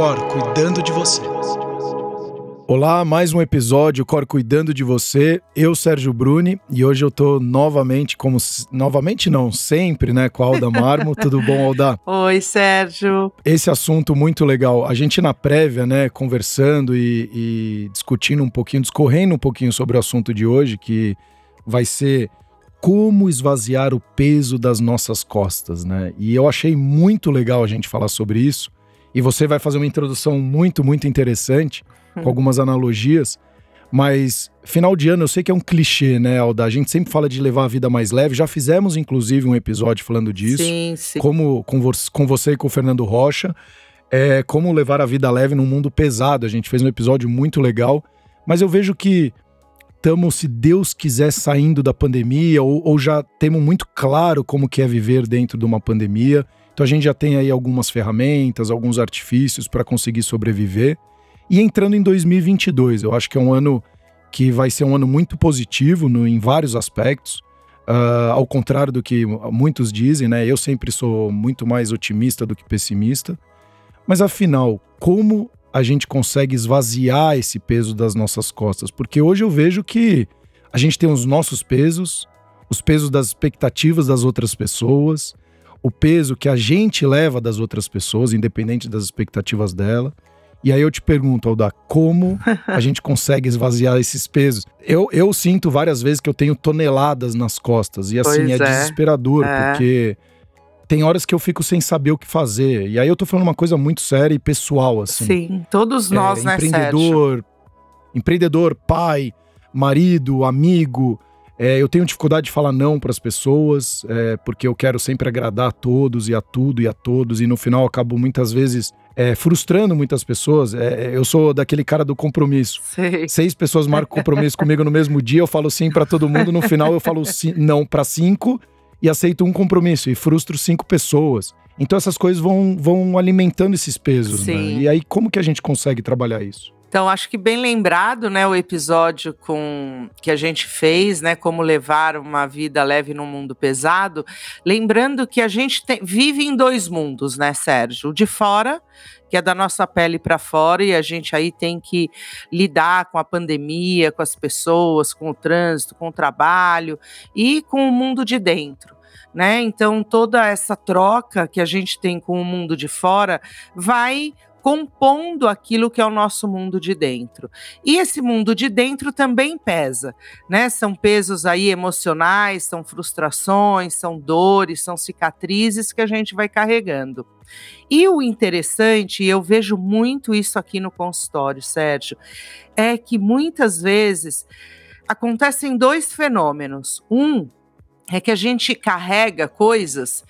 Cor cuidando de você. Olá, mais um episódio Cor cuidando de você. Eu, Sérgio Bruni, e hoje eu tô novamente, como novamente não, sempre, né, com a Alda Marmo. Tudo bom, Alda? Oi, Sérgio. Esse assunto muito legal. A gente na prévia, né, conversando e, e discutindo um pouquinho, discorrendo um pouquinho sobre o assunto de hoje, que vai ser como esvaziar o peso das nossas costas, né? E eu achei muito legal a gente falar sobre isso. E você vai fazer uma introdução muito, muito interessante com algumas analogias. Mas final de ano eu sei que é um clichê, né, Alda? A gente sempre fala de levar a vida mais leve. Já fizemos, inclusive, um episódio falando disso. Sim, sim. Como com, vo com você e com o Fernando Rocha. É, como levar a vida leve num mundo pesado. A gente fez um episódio muito legal. Mas eu vejo que estamos, se Deus quiser, saindo da pandemia, ou, ou já temos muito claro como que é viver dentro de uma pandemia. Então a gente já tem aí algumas ferramentas, alguns artifícios para conseguir sobreviver. E entrando em 2022, eu acho que é um ano que vai ser um ano muito positivo no, em vários aspectos. Uh, ao contrário do que muitos dizem, né? Eu sempre sou muito mais otimista do que pessimista. Mas afinal, como a gente consegue esvaziar esse peso das nossas costas? Porque hoje eu vejo que a gente tem os nossos pesos, os pesos das expectativas das outras pessoas, o peso que a gente leva das outras pessoas, independente das expectativas dela. E aí eu te pergunto, Alda, como a gente consegue esvaziar esses pesos? Eu, eu sinto várias vezes que eu tenho toneladas nas costas. E assim, é, é, desesperador, é. porque tem horas que eu fico sem saber o que fazer. E aí eu tô falando uma coisa muito séria e pessoal, assim. Sim, todos nós, é, né, Empreendedor, Sérgio? empreendedor, pai, marido, amigo. É, eu tenho dificuldade de falar não para as pessoas, é, porque eu quero sempre agradar a todos e a tudo e a todos, e no final eu acabo muitas vezes é, frustrando muitas pessoas. É, eu sou daquele cara do compromisso. Sei. Seis pessoas marcam compromisso comigo no mesmo dia, eu falo sim para todo mundo, no final eu falo sim, não para cinco e aceito um compromisso e frustro cinco pessoas. Então essas coisas vão, vão alimentando esses pesos, né? E aí como que a gente consegue trabalhar isso? Então, acho que bem lembrado, né, o episódio com que a gente fez, né, como levar uma vida leve num mundo pesado. Lembrando que a gente vive em dois mundos, né, Sérgio? O de fora, que é da nossa pele para fora, e a gente aí tem que lidar com a pandemia, com as pessoas, com o trânsito, com o trabalho e com o mundo de dentro. Né? Então, toda essa troca que a gente tem com o mundo de fora vai compondo aquilo que é o nosso mundo de dentro. E esse mundo de dentro também pesa, né? São pesos aí emocionais, são frustrações, são dores, são cicatrizes que a gente vai carregando. E o interessante, eu vejo muito isso aqui no consultório, Sérgio, é que muitas vezes acontecem dois fenômenos. Um é que a gente carrega coisas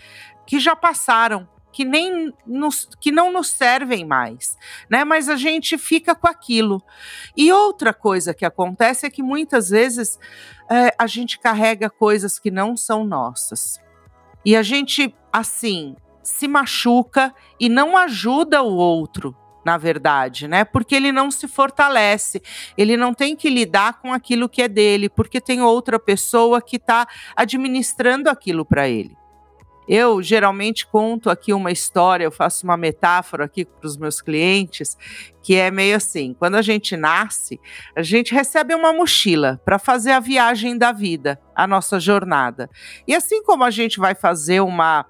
que já passaram, que nem nos, que não nos servem mais, né? Mas a gente fica com aquilo. E outra coisa que acontece é que muitas vezes é, a gente carrega coisas que não são nossas. E a gente, assim, se machuca e não ajuda o outro, na verdade, né? Porque ele não se fortalece, ele não tem que lidar com aquilo que é dele, porque tem outra pessoa que está administrando aquilo para ele. Eu geralmente conto aqui uma história, eu faço uma metáfora aqui para os meus clientes, que é meio assim: quando a gente nasce, a gente recebe uma mochila para fazer a viagem da vida, a nossa jornada. E assim como a gente vai fazer uma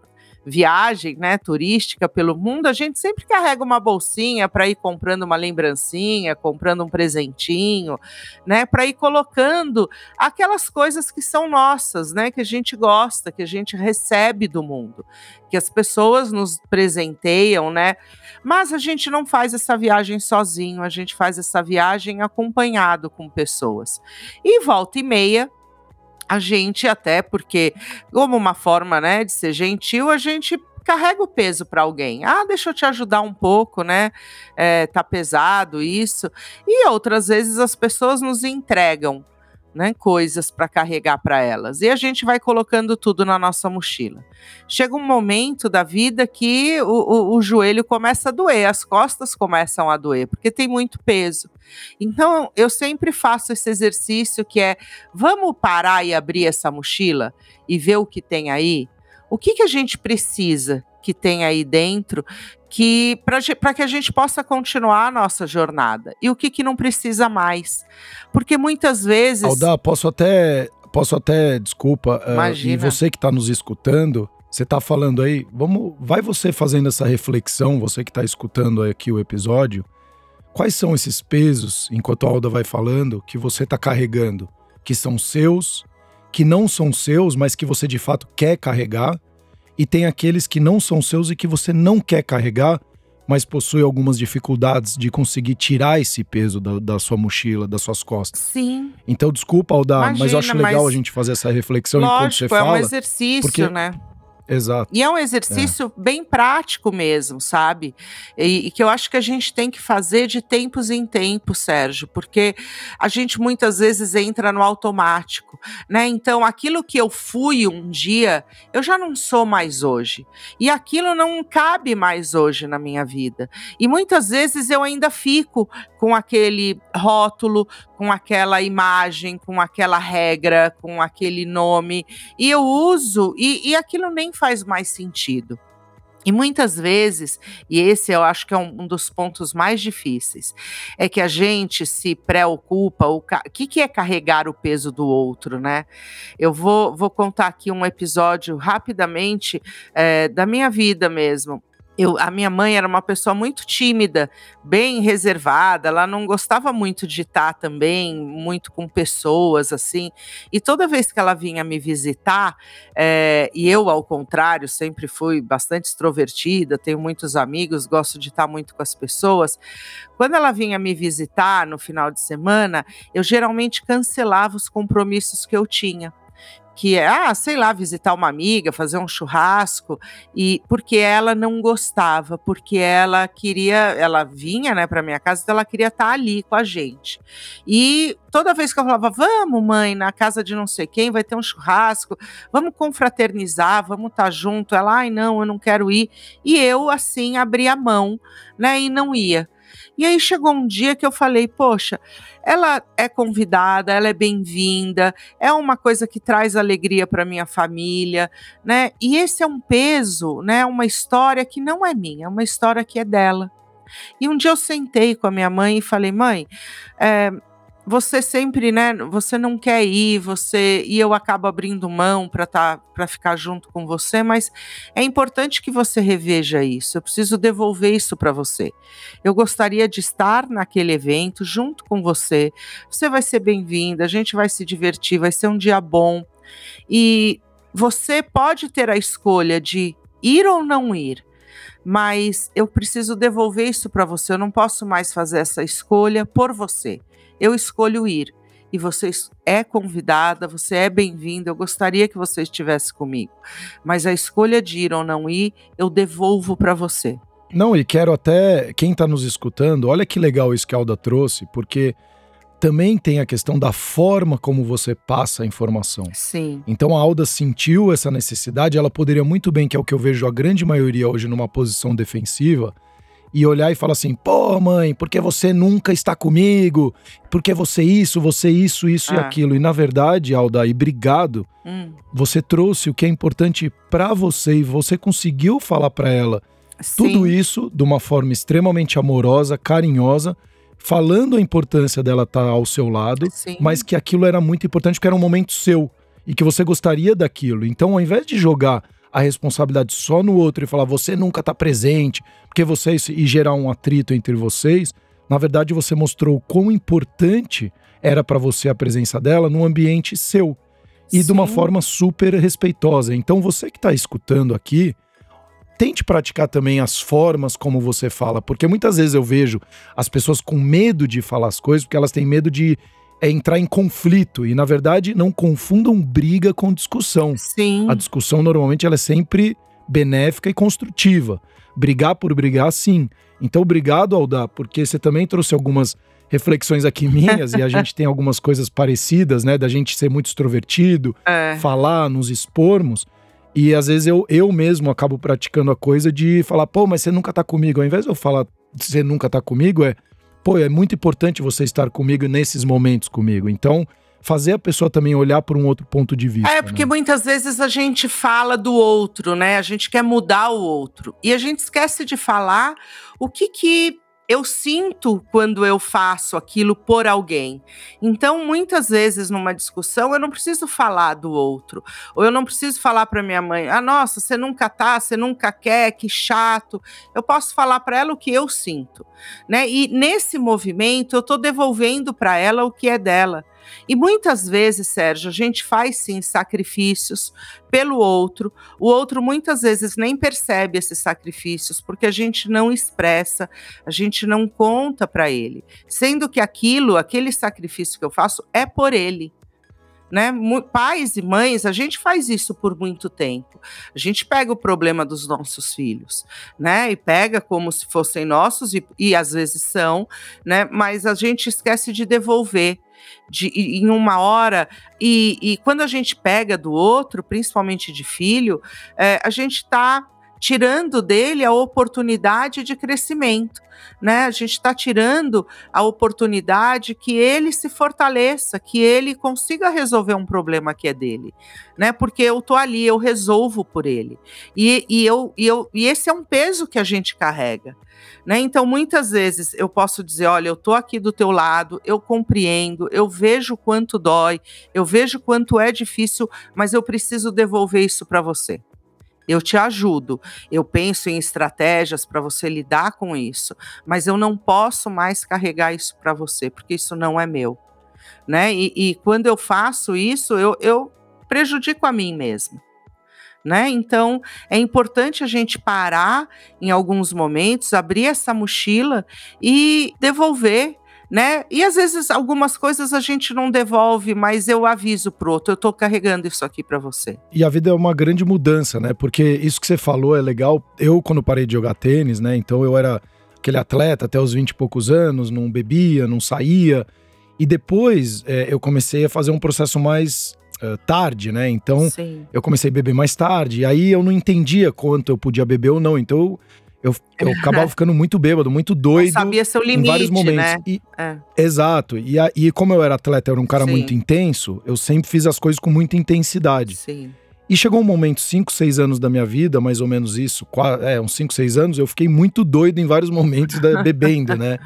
viagem, né, turística pelo mundo, a gente sempre carrega uma bolsinha para ir comprando uma lembrancinha, comprando um presentinho, né, para ir colocando aquelas coisas que são nossas, né, que a gente gosta, que a gente recebe do mundo, que as pessoas nos presenteiam, né? Mas a gente não faz essa viagem sozinho, a gente faz essa viagem acompanhado com pessoas. E volta e meia, a gente até porque como uma forma, né, de ser gentil, a gente carrega o peso para alguém. Ah, deixa eu te ajudar um pouco, né? É, tá pesado isso. E outras vezes as pessoas nos entregam né, coisas para carregar para elas. E a gente vai colocando tudo na nossa mochila. Chega um momento da vida que o, o, o, joelho começa a doer, as costas começam a doer, porque tem muito peso. Então, eu sempre faço esse exercício que é: vamos parar e abrir essa mochila e ver o que tem aí? O que, que a gente precisa que tem aí dentro que para que a gente possa continuar a nossa jornada e o que, que não precisa mais. Porque muitas vezes. Alda, posso até. Posso até, desculpa, Imagina. Uh, e você que está nos escutando, você está falando aí, vamos, vai você fazendo essa reflexão, você que está escutando aqui o episódio, quais são esses pesos, enquanto a Alda vai falando, que você está carregando, que são seus, que não são seus, mas que você de fato quer carregar, e tem aqueles que não são seus e que você não quer carregar, mas possui algumas dificuldades de conseguir tirar esse peso da, da sua mochila, das suas costas. Sim. Então, desculpa, Alda, Imagina, mas eu acho legal a gente fazer essa reflexão Lógico, enquanto você é fala. um exercício, porque... né? Exato. E é um exercício é. bem prático mesmo, sabe? E, e, que eu acho que a gente tem que fazer de tempos em tempos, Sérgio, porque a gente muitas vezes entra no automático, né? Então, aquilo que eu fui um dia, eu já não sou mais hoje. E aquilo não cabe mais hoje na minha vida. E muitas vezes eu ainda fico com aquele rótulo, com aquela imagem, com aquela regra, com aquele nome, e eu uso, e, e aquilo nem faz mais sentido. E muitas vezes, e esse eu acho que é um, um, dos pontos mais difíceis, é que a gente se preocupa, o que, que é carregar o peso do outro, né? Eu vou, vou contar aqui um episódio rapidamente é, da minha vida mesmo. Eu, a minha mãe era uma pessoa muito tímida, bem reservada, ela não gostava muito de estar também muito com pessoas assim. E toda vez que ela vinha me visitar, é, e eu, ao contrário, sempre fui bastante extrovertida, tenho muitos amigos, gosto de estar muito com as pessoas. Quando ela vinha me visitar no final de semana, eu geralmente cancelava os compromissos que eu tinha que é, ah, sei lá, visitar uma amiga, fazer um churrasco, e porque ela não gostava, porque ela queria, ela vinha, né, para minha casa, então ela queria estar tá ali com a gente. E toda vez que eu falava, vamos, mãe, na casa de não sei quem, vai ter um churrasco, vamos confraternizar, vamos estar tá junto. Ela, ai, não, eu não quero ir. E eu, assim, abri a mão, né, e não ia. E aí chegou um dia que eu falei, poxa, ela é convidada, ela é bem-vinda, é uma coisa que traz alegria para minha família, né? E esse é um peso, né? Uma história que não é minha, é uma história que é dela. E um dia eu sentei com a minha mãe e falei, mãe, é, você sempre, né, você não quer ir, você e eu acabo abrindo mão para tá, para ficar junto com você, mas é importante que você reveja isso. Eu preciso devolver isso para você. Eu gostaria de estar naquele evento junto com você. Você vai ser bem-vinda, a gente vai se divertir, vai ser um dia bom. E você pode ter a escolha de ir ou não ir mas eu preciso devolver isso para você. Eu não posso mais fazer essa escolha por você eu escolho ir. E você é convidada, você é bem-vinda. Eu gostaria que você estivesse comigo. Mas a escolha de ir ou não ir, eu devolvo para você. Não, e quero até, quem está nos escutando, olha que legal isso que a Alda trouxe, porque também tem a questão da forma como você passa a informação. Sim. Então a Alda sentiu essa necessidade, ela poderia muito bem, que é o que eu vejo a grande maioria hoje numa posição defensiva, e olhar e falar assim: pô, mãe, porque você nunca está comigo? Porque você isso, você isso, isso ah. e aquilo. E na verdade, Alda, e obrigado, hum. você trouxe o que é importante para você e você conseguiu falar para ela Sim. tudo isso de uma forma extremamente amorosa, carinhosa. Falando a importância dela estar tá ao seu lado, Sim. mas que aquilo era muito importante porque era um momento seu e que você gostaria daquilo. Então, ao invés de jogar a responsabilidade só no outro e falar você nunca está presente, porque vocês e gerar um atrito entre vocês, na verdade você mostrou quão importante era para você a presença dela num ambiente seu e Sim. de uma forma super respeitosa. Então você que está escutando aqui, tente praticar também as formas como você fala, porque muitas vezes eu vejo as pessoas com medo de falar as coisas porque elas têm medo de é entrar em conflito e na verdade não confundam briga com discussão. Sim. A discussão normalmente ela é sempre benéfica e construtiva. Brigar por brigar, sim. Então, obrigado, Alda, porque você também trouxe algumas reflexões aqui minhas e a gente tem algumas coisas parecidas, né? Da gente ser muito extrovertido, é. falar, nos expormos. E às vezes eu, eu mesmo acabo praticando a coisa de falar, pô, mas você nunca tá comigo. Ao invés de eu falar, você nunca tá comigo, é pô, é muito importante você estar comigo nesses momentos comigo. Então, fazer a pessoa também olhar por um outro ponto de vista. É, porque né? muitas vezes a gente fala do outro, né? A gente quer mudar o outro. E a gente esquece de falar o que que eu sinto quando eu faço aquilo por alguém. Então, muitas vezes numa discussão, eu não preciso falar do outro, ou eu não preciso falar para minha mãe: "Ah, nossa, você nunca tá, você nunca quer, que chato". Eu posso falar para ela o que eu sinto, né? E nesse movimento eu estou devolvendo para ela o que é dela. E muitas vezes, Sérgio, a gente faz sim sacrifícios pelo outro. O outro muitas vezes nem percebe esses sacrifícios porque a gente não expressa, a gente não conta para ele, sendo que aquilo, aquele sacrifício que eu faço é por ele. Né? Pais e mães, a gente faz isso por muito tempo. A gente pega o problema dos nossos filhos, né? E pega como se fossem nossos, e, e às vezes são, né? Mas a gente esquece de devolver de, em uma hora. E, e, quando a gente pega do outro, principalmente de filho, é, a gente está tirando dele a oportunidade de crescimento, né? A gente está tirando a oportunidade que ele se fortaleça, que ele consiga resolver um problema que é dele, né? Porque eu tô ali, eu resolvo por ele. E, e, eu, e, eu, e esse é um peso que a gente carrega. Né? Então, muitas vezes eu posso dizer: olha, eu estou aqui do teu lado, eu compreendo, eu vejo quanto dói, eu vejo quanto é difícil, mas eu preciso devolver isso para você eu te ajudo, eu penso em estratégias para você lidar com isso, mas eu não posso mais carregar isso para você, porque isso não é meu. Né? E, e quando eu faço isso, eu, eu prejudico a mim mesmo. Né? Então é importante a gente parar em alguns momentos, abrir essa mochila e devolver né? E às vezes algumas coisas a gente não devolve, mas eu aviso pro outro, eu tô carregando isso aqui para você. E a vida é uma grande mudança, né? Porque isso que você falou é legal. Eu, quando parei de jogar tênis, né? Então eu era aquele atleta até os 20 e poucos anos, não bebia, não saía. E depois é, eu comecei a fazer um processo mais uh, tarde, né? Então Sim. eu comecei a beber mais tarde. E aí eu não entendia quanto eu podia beber ou não. Então eu eu, eu acabava ficando muito bêbado, muito doido. Não sabia seu limite, em vários momentos. né? E, é. Exato. E, a, e como eu era atleta, eu era um cara Sim. muito intenso, eu sempre fiz as coisas com muita intensidade. Sim. E chegou um momento, 5, 6 anos da minha vida, mais ou menos isso, é, uns 5, 6 anos, eu fiquei muito doido em vários momentos da, bebendo, né?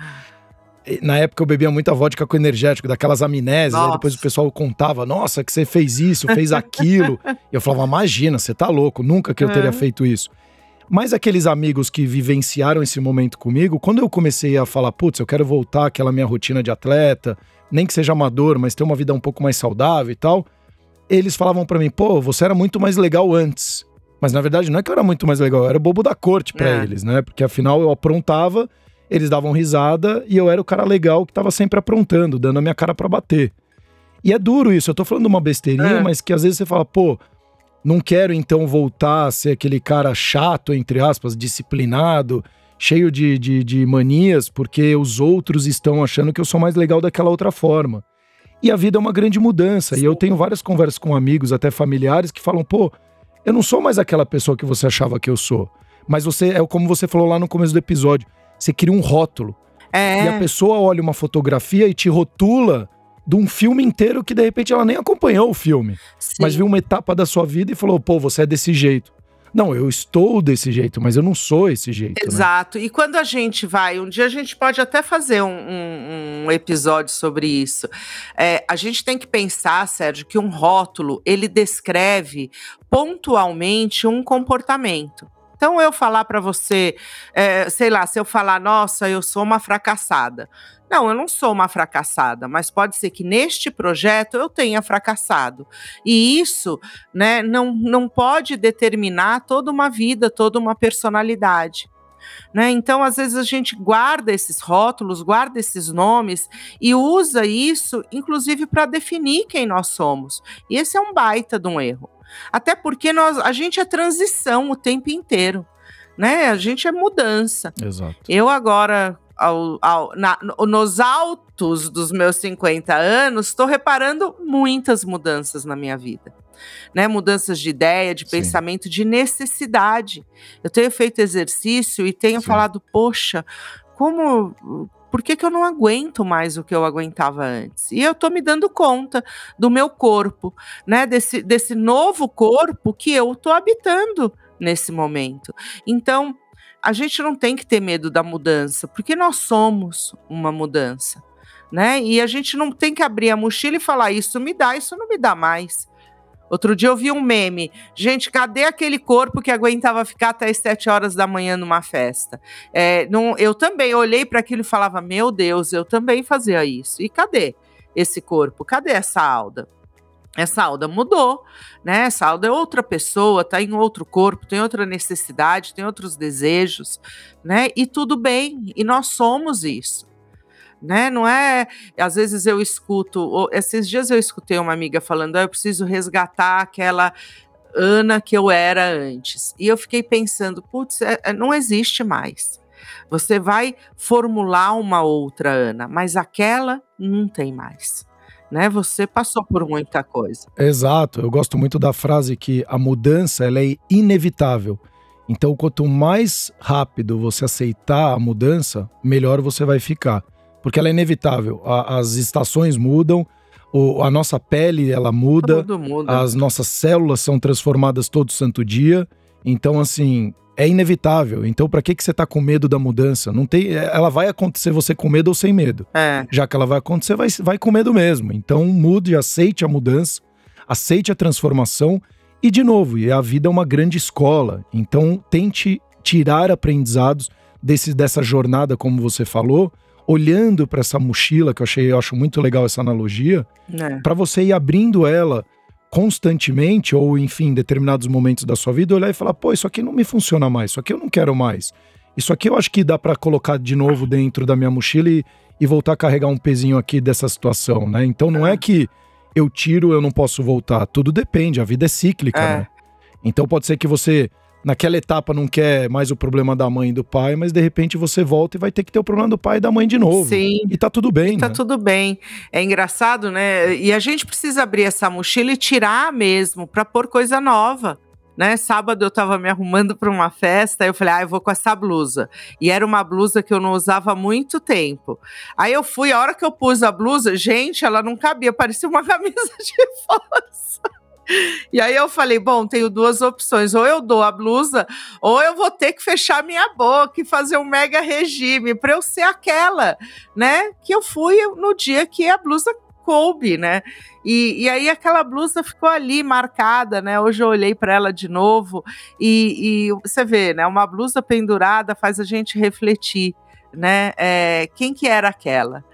Na época eu bebia muita vodka com energético, daquelas amnésias, aí depois o pessoal contava, nossa, que você fez isso, fez aquilo. e eu falava, imagina, você tá louco, nunca que eu teria feito isso. Mas aqueles amigos que vivenciaram esse momento comigo, quando eu comecei a falar, putz, eu quero voltar àquela minha rotina de atleta, nem que seja amador, mas ter uma vida um pouco mais saudável e tal, eles falavam para mim, pô, você era muito mais legal antes. Mas na verdade não é que eu era muito mais legal, eu era bobo da corte para é. eles, né? Porque afinal eu aprontava, eles davam risada e eu era o cara legal que tava sempre aprontando, dando a minha cara para bater. E é duro isso, eu tô falando uma besteirinha, é. mas que às vezes você fala, pô, não quero então voltar a ser aquele cara chato, entre aspas, disciplinado, cheio de, de, de manias, porque os outros estão achando que eu sou mais legal daquela outra forma. E a vida é uma grande mudança. E eu tenho várias conversas com amigos, até familiares, que falam: pô, eu não sou mais aquela pessoa que você achava que eu sou. Mas você, é como você falou lá no começo do episódio, você cria um rótulo. É. E a pessoa olha uma fotografia e te rotula de um filme inteiro que de repente ela nem acompanhou o filme, Sim. mas viu uma etapa da sua vida e falou: pô, você é desse jeito. Não, eu estou desse jeito, mas eu não sou esse jeito. Né? Exato. Né? E quando a gente vai, um dia a gente pode até fazer um, um, um episódio sobre isso. É, a gente tem que pensar, Sérgio, que um rótulo ele descreve pontualmente um comportamento. Então, eu falar para você, é, sei lá, se eu falar, nossa, eu sou uma fracassada. Não, eu não sou uma fracassada, mas pode ser que neste projeto eu tenha fracassado. E isso né, não, não pode determinar toda uma vida, toda uma personalidade. Né? Então, às vezes, a gente guarda esses rótulos, guarda esses nomes e usa isso, inclusive, para definir quem nós somos. E esse é um baita de um erro. Até porque nós, a gente é transição o tempo inteiro. Né? A gente é mudança. Exato. Eu agora, ao, ao, na, nos altos dos meus 50 anos, estou reparando muitas mudanças na minha vida. Né, mudanças de ideia, de Sim. pensamento, de necessidade. Eu tenho feito exercício e tenho Sim. falado, poxa, como por que, que eu não aguento mais o que eu aguentava antes? E eu tô me dando conta do meu corpo, né? Desse, desse novo corpo que eu tô habitando nesse momento. Então, a gente não tem que ter medo da mudança, porque nós somos uma mudança, né? E a gente não tem que abrir a mochila e falar isso me dá, isso não me dá mais. Outro dia eu vi um meme. Gente, cadê aquele corpo que aguentava ficar até as sete horas da manhã numa festa? É, não, eu também olhei para aquilo e falava: Meu Deus, eu também fazia isso. E cadê esse corpo? Cadê essa Alda? Essa Alda mudou, né? Essa Alda é outra pessoa, tá em outro corpo, tem outra necessidade, tem outros desejos, né? E tudo bem, e nós somos isso né? Não é. Às vezes eu escuto. Esses dias eu escutei uma amiga falando: ah, eu preciso resgatar aquela Ana que eu era antes. E eu fiquei pensando: putz, é, é, não existe mais. Você vai formular uma outra Ana, mas aquela não tem mais. Né? Você passou por muita coisa. Exato. Eu gosto muito da frase que a mudança ela é inevitável. Então, quanto mais rápido você aceitar a mudança, melhor você vai ficar porque ela é inevitável. A, as estações mudam, o, a nossa pele ela muda, muda, as nossas células são transformadas todo santo dia. Então, assim, é inevitável. Então, para que, que você tá com medo da mudança? Não tem, é, ela vai acontecer você com medo ou sem medo. É. Já que ela vai acontecer, vai, vai com medo mesmo. Então, mude, aceite a mudança, aceite a transformação. E, de novo, a vida é uma grande escola. Então, tente tirar aprendizados desse, dessa jornada, como você falou, olhando para essa mochila, que eu achei, eu acho muito legal essa analogia, é. para você ir abrindo ela constantemente, ou enfim, em determinados momentos da sua vida, olhar e falar: pô, isso aqui não me funciona mais, isso aqui eu não quero mais. Isso aqui eu acho que dá para colocar de novo dentro da minha mochila e, e, voltar a carregar um pezinho aqui dessa situação, né? Então não é, é que eu tiro, eu não posso voltar. Tudo depende, a vida é cíclica, é. né? Então pode ser que você naquela etapa não quer mais o problema da mãe e do pai, mas de repente você volta e vai ter que ter o problema do pai e da mãe de novo. Sim. E tá tudo bem. E tá né? tudo bem. É engraçado, né? E a gente precisa abrir essa mochila e tirar mesmo para pôr coisa nova. Né, sábado eu tava me arrumando para uma festa, eu falei, ah, eu vou com essa blusa. E era uma blusa que eu não usava há muito tempo. Aí eu fui, a hora que eu pus a blusa, gente, ela não cabia, parecia uma camisa de força. E aí eu falei, bom, tenho duas opções, ou eu dou a blusa, ou eu vou ter que fechar minha boca e fazer um mega regime para eu ser aquela, né, que eu fui no dia que a blusa coube, né? E, e aí aquela blusa ficou ali marcada, né? Hoje eu olhei para ela de novo e, e, você vê, né? Uma blusa pendurada faz a gente refletir, né? É, quem que era aquela?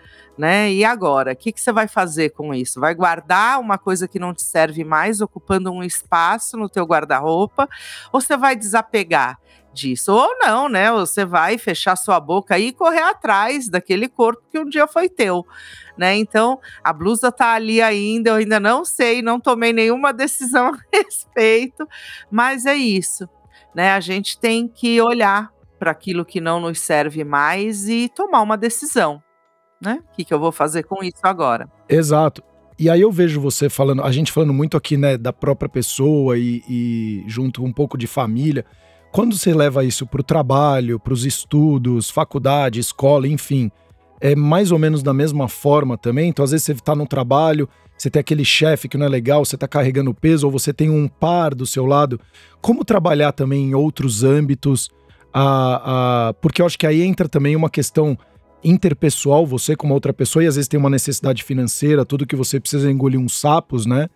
Né? E agora, o que, que você vai fazer com isso? Vai guardar uma coisa que não te serve mais, ocupando um espaço no teu guarda-roupa, ou você vai desapegar? disso. Ou não, né? Você vai fechar sua boca e correr atrás daquele corpo que um dia foi teu, né? Então, a blusa tá ali ainda, eu ainda não sei, não tomei nenhuma decisão a respeito, mas é isso, né? A gente tem que olhar para aquilo que não nos serve mais e tomar uma decisão né? O que, que eu vou fazer com isso agora? Exato. E aí eu vejo você falando, a gente falando muito aqui, né, da própria pessoa e, e junto um pouco de família. Quando você leva isso para o trabalho, para os estudos, faculdade, escola, enfim, é mais ou menos da mesma forma também. Então, às vezes você está no trabalho, você tem aquele chefe que não é legal, você está carregando peso, ou você tem um par do seu lado. Como trabalhar também em outros âmbitos? A, a, porque eu acho que aí entra também uma questão interpessoal, você com uma outra pessoa, e às vezes tem uma necessidade financeira, tudo que você precisa é engolir uns sapos, né?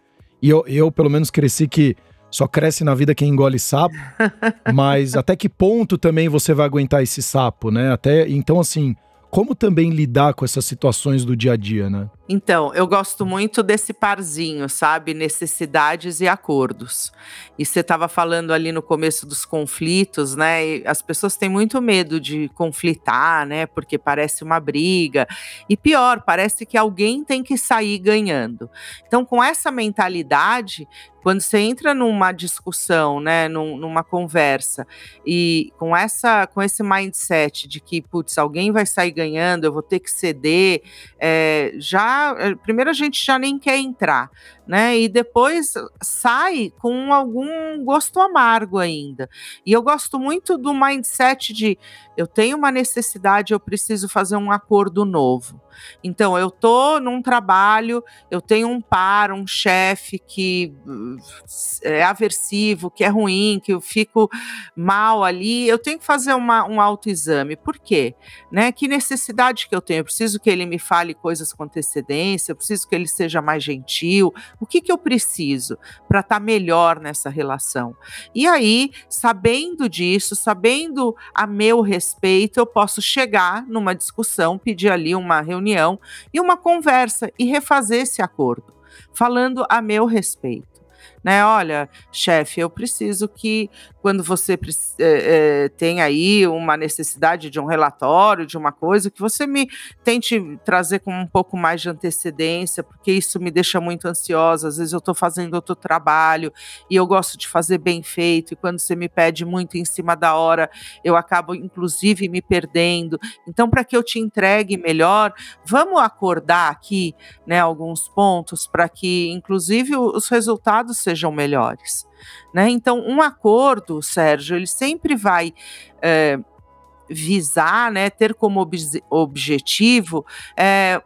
E eu, eu pelo menos, cresci que só cresce na vida quem engole sapo, mas até que ponto também você vai aguentar esse sapo, né? Até então, assim, como também lidar com essas situações do dia a dia, né? Então, eu gosto muito desse parzinho, sabe? Necessidades e acordos. E você estava falando ali no começo dos conflitos, né? E as pessoas têm muito medo de conflitar, né? Porque parece uma briga. E pior, parece que alguém tem que sair ganhando. Então, com essa mentalidade, quando você entra numa discussão, né, num, numa conversa e com essa, com esse mindset de que, putz, alguém vai sair ganhando, eu vou ter que ceder, é, já eh, primeiro a gente já nem quer entrar, né? E depois sai com algum gosto amargo ainda. E eu gosto muito do mindset de eu tenho uma necessidade, eu preciso fazer um acordo novo. Então, eu tô num trabalho, eu tenho um par, um chefe que eh, é aversivo, que é ruim, que eu fico mal ali, eu tenho que fazer uma, um autoexame. Por quê? Né? Que necessidade que eu tenho? Eu preciso que ele me fale coisas com antecedência, eu preciso que ele seja mais gentil. O que, que eu preciso para estar tá melhor nessa relação? E aí, sabendo disso, sabendo a meu respeito, eu posso chegar numa discussão, pedir ali uma reunião e uma conversa e refazer esse acordo, falando a meu respeito né? Olha, chefe, eu preciso que quando você é, é, tem aí uma necessidade de um relatório, de uma coisa, que você me tente trazer com um pouco mais de antecedência, porque isso me deixa muito ansiosa. Às vezes eu estou fazendo outro trabalho e eu gosto de fazer bem feito, e quando você me pede muito em cima da hora, eu acabo, inclusive, me perdendo. Então, para que eu te entregue melhor, vamos acordar aqui né, alguns pontos para que, inclusive, os resultados sejam melhores. Né? Então, um acordo, Sérgio, ele sempre vai é, visar, né, ter como ob objetivo é,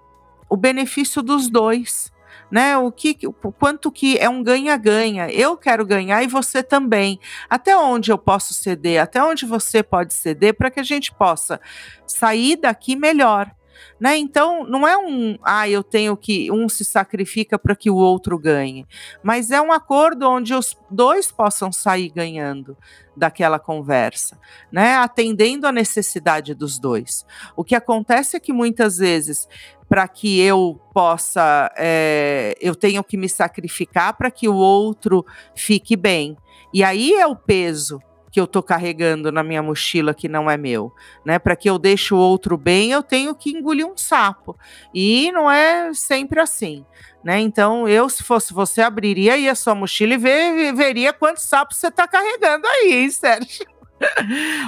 o benefício dos dois. Né, o que, o quanto que é um ganha-ganha. Eu quero ganhar e você também. Até onde eu posso ceder? Até onde você pode ceder para que a gente possa sair daqui melhor. Né? Então, não é um, ah, eu tenho que, um se sacrifica para que o outro ganhe, mas é um acordo onde os dois possam sair ganhando daquela conversa, né? Atendendo a necessidade dos dois. O que acontece é que muitas vezes, para que eu possa, é, eu tenho que me sacrificar para que o outro fique bem. E aí é o peso que eu estou carregando na minha mochila que não é meu, né? Para que eu deixe o outro bem, eu tenho que engolir um sapo. E não é sempre assim, né? Então, eu, se fosse você, abriria aí a sua mochila e ver, veria quantos sapos você está carregando aí, hein, Sérgio?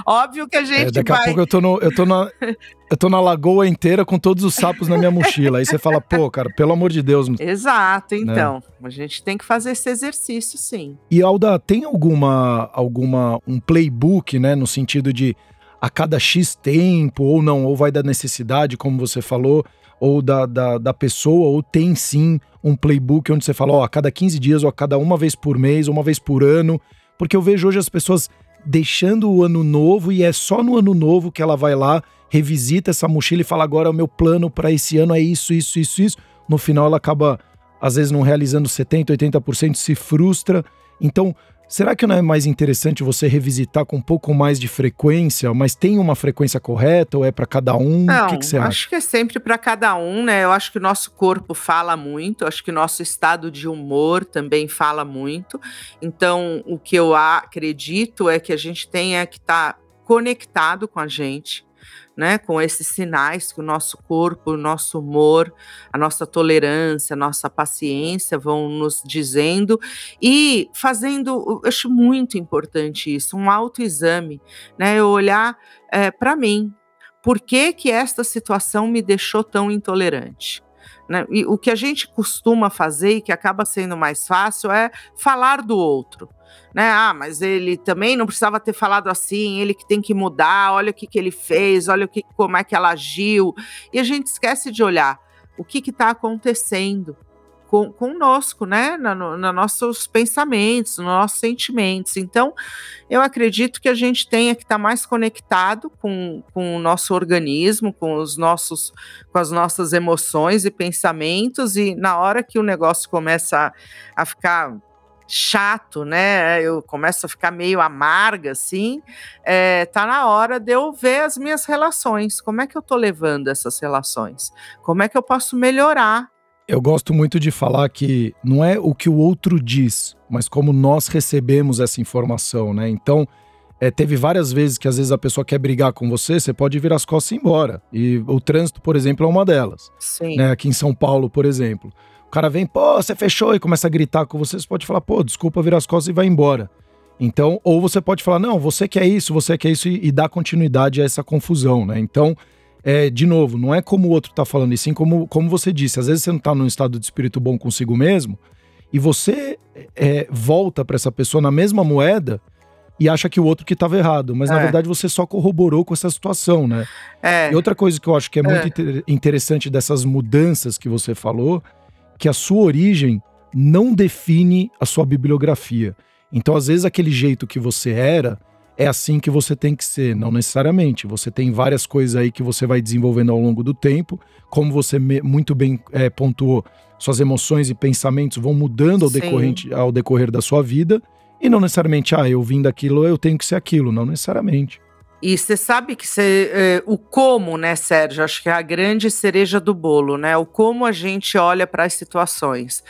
Óbvio que a é, gente é, daqui vai... a pouco eu tô, no, eu, tô na, eu tô na lagoa inteira com todos os sapos na minha mochila. Aí você fala, pô, cara, pelo amor de Deus. Exato, né? então. Né? A gente tem que fazer esse exercício, sim. E Alda, tem alguma, alguma um playbook, né, no sentido de a cada X tempo, ou não, ou vai da necessidade, como você falou, ou da, da, da pessoa, ou tem sim um playbook onde você fala, ó, a cada 15 dias, ou a cada uma vez por mês, ou uma vez por ano. Porque eu vejo hoje as pessoas deixando o ano novo e é só no ano novo que ela vai lá, revisita essa mochila e fala: agora o meu plano para esse ano é isso, isso, isso, isso. No final ela acaba, às vezes, não realizando 70%, 80%, se frustra. Então, Será que não é mais interessante você revisitar com um pouco mais de frequência, mas tem uma frequência correta ou é para cada um? Não, o que, que você acha? Acho que é sempre para cada um, né? Eu acho que o nosso corpo fala muito, acho que o nosso estado de humor também fala muito. Então, o que eu acredito é que a gente tenha que estar tá conectado com a gente, né, com esses sinais que o nosso corpo, o nosso humor, a nossa tolerância, a nossa paciência vão nos dizendo e fazendo, eu acho muito importante isso, um autoexame, né, eu olhar é, eh, para mim, por que que esta situação me deixou tão intolerante? Né? E o que a gente costuma fazer e que acaba sendo mais fácil é falar do outro né? Ah, mas ele também não precisava ter falado assim, ele que tem que mudar, olha o que, que ele fez, olha o que, como é que ela agiu. E a gente esquece de olhar o que está acontecendo com, conosco, né? Nos no, no nossos pensamentos, nos nossos sentimentos. Então, eu acredito que a gente tenha que estar tá mais conectado com, com o nosso organismo, com os nossos, com as nossas emoções e pensamentos, e na hora que o negócio começa a, a ficar chato, né? Eu começo a ficar meio amarga, assim. É, tá na hora de eu ver as minhas relações. Como é que eu tô levando essas relações? Como é que eu posso melhorar? Eu gosto muito de falar que não é o que o outro diz, mas como nós recebemos essa informação, né? Então, é, teve várias vezes que às vezes a pessoa quer brigar com você, você pode virar as costas e ir embora. E o trânsito, por exemplo, é uma delas. Sim. Né? Aqui em São Paulo, por exemplo. O cara vem, pô, você fechou e começa a gritar com você, você pode falar, pô, desculpa, vira as costas e vai embora. Então, ou você pode falar, não, você quer isso, você quer isso e, e dar continuidade a essa confusão, né? Então, é, de novo, não é como o outro tá falando, e sim como, como você disse, às vezes você não tá num estado de espírito bom consigo mesmo, e você é, volta para essa pessoa na mesma moeda e acha que o outro que estava errado, mas é. na verdade você só corroborou com essa situação, né? É. E outra coisa que eu acho que é muito é. interessante dessas mudanças que você falou, que a sua origem não define a sua bibliografia. Então, às vezes, aquele jeito que você era é assim que você tem que ser, não necessariamente. Você tem várias coisas aí que você vai desenvolvendo ao longo do tempo, como você muito bem é, pontuou, suas emoções e pensamentos vão mudando ao, decorrente, ao decorrer da sua vida, e não necessariamente, ah, eu vim daquilo, eu tenho que ser aquilo, não necessariamente. E você sabe que cê, é, o como, né, Sérgio? Acho que é a grande cereja do bolo, né? O como a gente olha para as situações.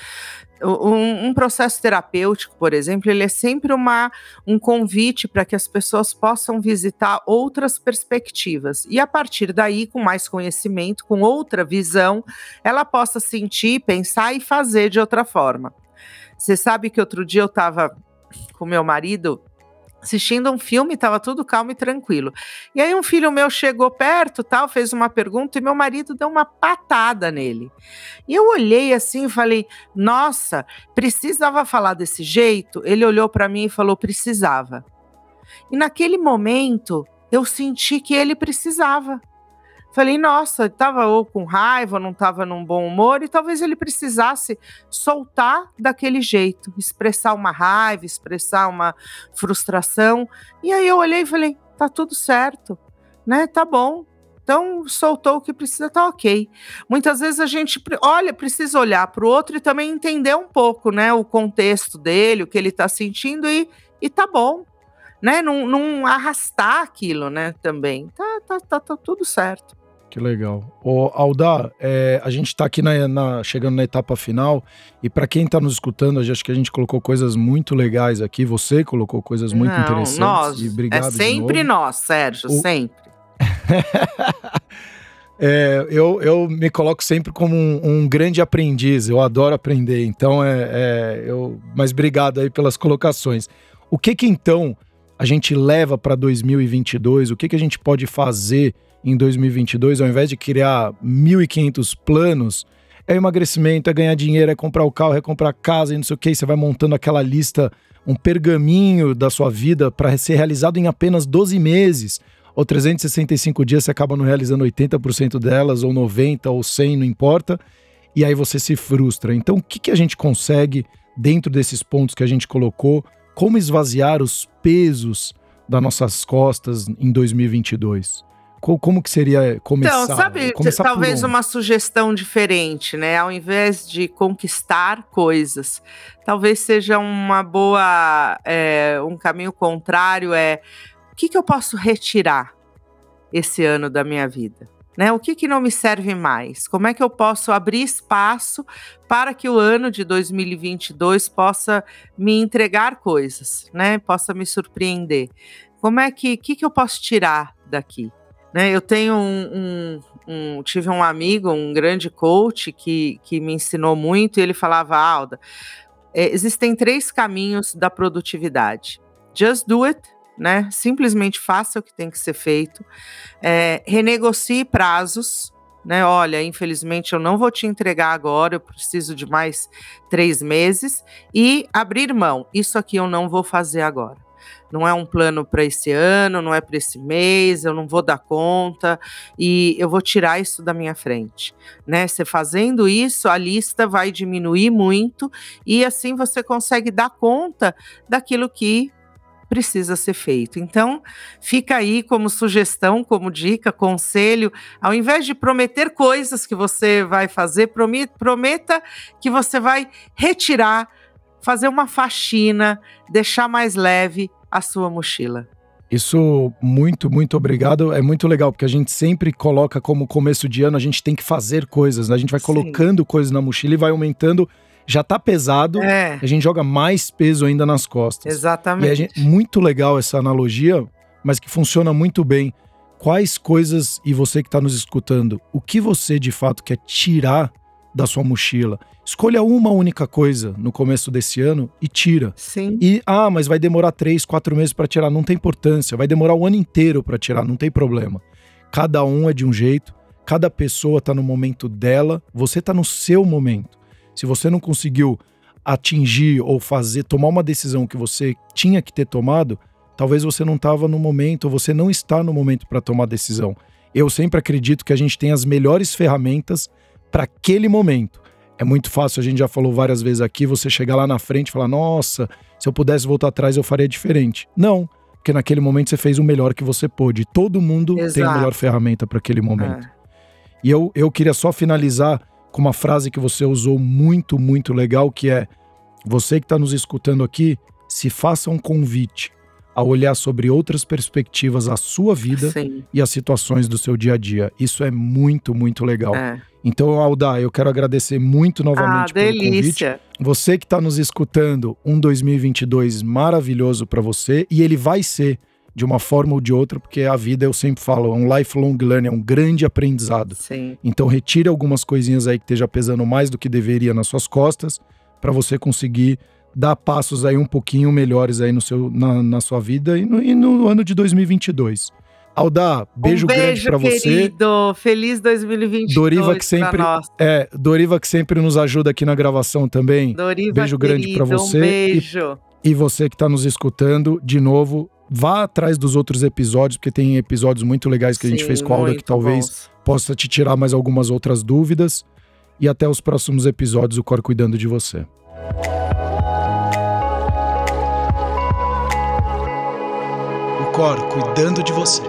Um, um, processo terapêutico, por exemplo, ele é sempre uma, um convite para que as pessoas possam visitar outras perspectivas. E a partir daí, com mais conhecimento, com outra visão, ela possa sentir, pensar e fazer de outra forma. Você sabe que outro dia eu estava com meu marido assistindo um filme, estava tudo calmo e tranquilo. E aí um filho meu chegou perto, tal, fez uma pergunta e meu marido deu uma patada nele. E eu olhei assim e falei: "Nossa, precisava falar desse jeito?". Ele olhou para mim e falou: "Precisava". E naquele momento eu senti que ele precisava. Falei, nossa, estava ou com raiva, ou não estava num bom humor, e talvez ele precisasse soltar daquele jeito, expressar uma raiva, expressar uma frustração. E aí eu olhei e falei, tá tudo certo, né? Tá bom. Então, soltou o que precisa, tá ok. Muitas vezes a gente olha, precisa olhar para o outro e também entender um pouco, né, o contexto dele, o que ele está sentindo e, e tá bom, né? Não, não arrastar aquilo, né? Também tá, tá, tá, tá tudo certo. Que legal. Ô, Alda, é, a gente está aqui na, na, chegando na etapa final e para quem está nos escutando, acho que a gente colocou coisas muito legais aqui. Você colocou coisas muito Não, interessantes. Nós. E obrigado é sempre nós, Sérgio, o... sempre. é, eu, eu me coloco sempre como um, um, grande aprendiz. Eu adoro aprender. Então é, é eu. Mas obrigado aí pelas colocações. O que que então a gente leva para 2022? O que que a gente pode fazer? em 2022, ao invés de criar 1.500 planos, é emagrecimento, é ganhar dinheiro, é comprar o carro, é comprar casa e não sei o que. Você vai montando aquela lista, um pergaminho da sua vida para ser realizado em apenas 12 meses. Ou 365 dias você acaba não realizando 80% delas, ou 90%, ou 100%, não importa. E aí você se frustra. Então, o que, que a gente consegue, dentro desses pontos que a gente colocou, como esvaziar os pesos das nossas costas em 2022? Como que seria começar? Então, sabe, começar talvez uma sugestão diferente, né? Ao invés de conquistar coisas, talvez seja uma boa, é, um caminho contrário é o que, que eu posso retirar esse ano da minha vida? Né? O que, que não me serve mais? Como é que eu posso abrir espaço para que o ano de 2022 possa me entregar coisas, né? Possa me surpreender? Como é que, que, que eu posso tirar daqui? Né, eu tenho um, um, um, tive um amigo, um grande coach que, que me ensinou muito e ele falava, Alda, é, existem três caminhos da produtividade. Just do it, né? Simplesmente faça o que tem que ser feito. É, renegocie prazos, né? Olha, infelizmente eu não vou te entregar agora, eu preciso de mais três meses. E abrir mão, isso aqui eu não vou fazer agora não é um plano para esse ano, não é para esse mês, eu não vou dar conta e eu vou tirar isso da minha frente, né? Você fazendo isso, a lista vai diminuir muito e assim você consegue dar conta daquilo que precisa ser feito. Então, fica aí como sugestão, como dica, conselho, ao invés de prometer coisas que você vai fazer, prometa que você vai retirar, fazer uma faxina, deixar mais leve a sua mochila. Isso, muito, muito obrigado. É muito legal, porque a gente sempre coloca como começo de ano, a gente tem que fazer coisas, né? A gente vai colocando Sim. coisas na mochila e vai aumentando. Já tá pesado, é. a gente joga mais peso ainda nas costas. Exatamente. Gente, muito legal essa analogia, mas que funciona muito bem. Quais coisas, e você que está nos escutando, o que você de fato quer tirar da sua mochila. Escolha uma única coisa no começo desse ano e tira. Sim. E, ah, mas vai demorar três, quatro meses para tirar. Não tem importância. Vai demorar o ano inteiro para tirar, não tem problema. Cada um é de um jeito, cada pessoa está no momento dela, você está no seu momento. Se você não conseguiu atingir ou fazer, tomar uma decisão que você tinha que ter tomado, talvez você não estava no momento, ou você não está no momento para tomar decisão. Eu sempre acredito que a gente tem as melhores ferramentas para aquele momento. É muito fácil, a gente já falou várias vezes aqui, você chegar lá na frente e falar: nossa, se eu pudesse voltar atrás eu faria diferente. Não, porque naquele momento você fez o melhor que você pôde. Todo mundo Exato. tem a melhor ferramenta para aquele momento. É. E eu, eu queria só finalizar com uma frase que você usou muito, muito legal, que é: você que está nos escutando aqui, se faça um convite a olhar sobre outras perspectivas a sua vida Sim. e as situações do seu dia a dia. Isso é muito, muito legal. É. Então, Alda, eu quero agradecer muito novamente ah, pelo delícia. convite. Você que está nos escutando, um 2022 maravilhoso para você e ele vai ser de uma forma ou de outra, porque a vida, eu sempre falo, é um lifelong learning, é um grande aprendizado. Sim. Então, retire algumas coisinhas aí que esteja pesando mais do que deveria nas suas costas para você conseguir dar passos aí um pouquinho melhores aí no seu, na, na sua vida e no, e no ano de 2022. Aldar, beijo, um beijo grande para você. Feliz 2022 Doriva que sempre é, Doriva que sempre nos ajuda aqui na gravação também. Doriva, beijo querido, grande para você. Um beijo. E, e você que está nos escutando, de novo, vá atrás dos outros episódios, porque tem episódios muito legais que Sim, a gente fez com a Alda que talvez bons. possa te tirar mais algumas outras dúvidas. E até os próximos episódios, o Cor cuidando de você. O Cor cuidando de você.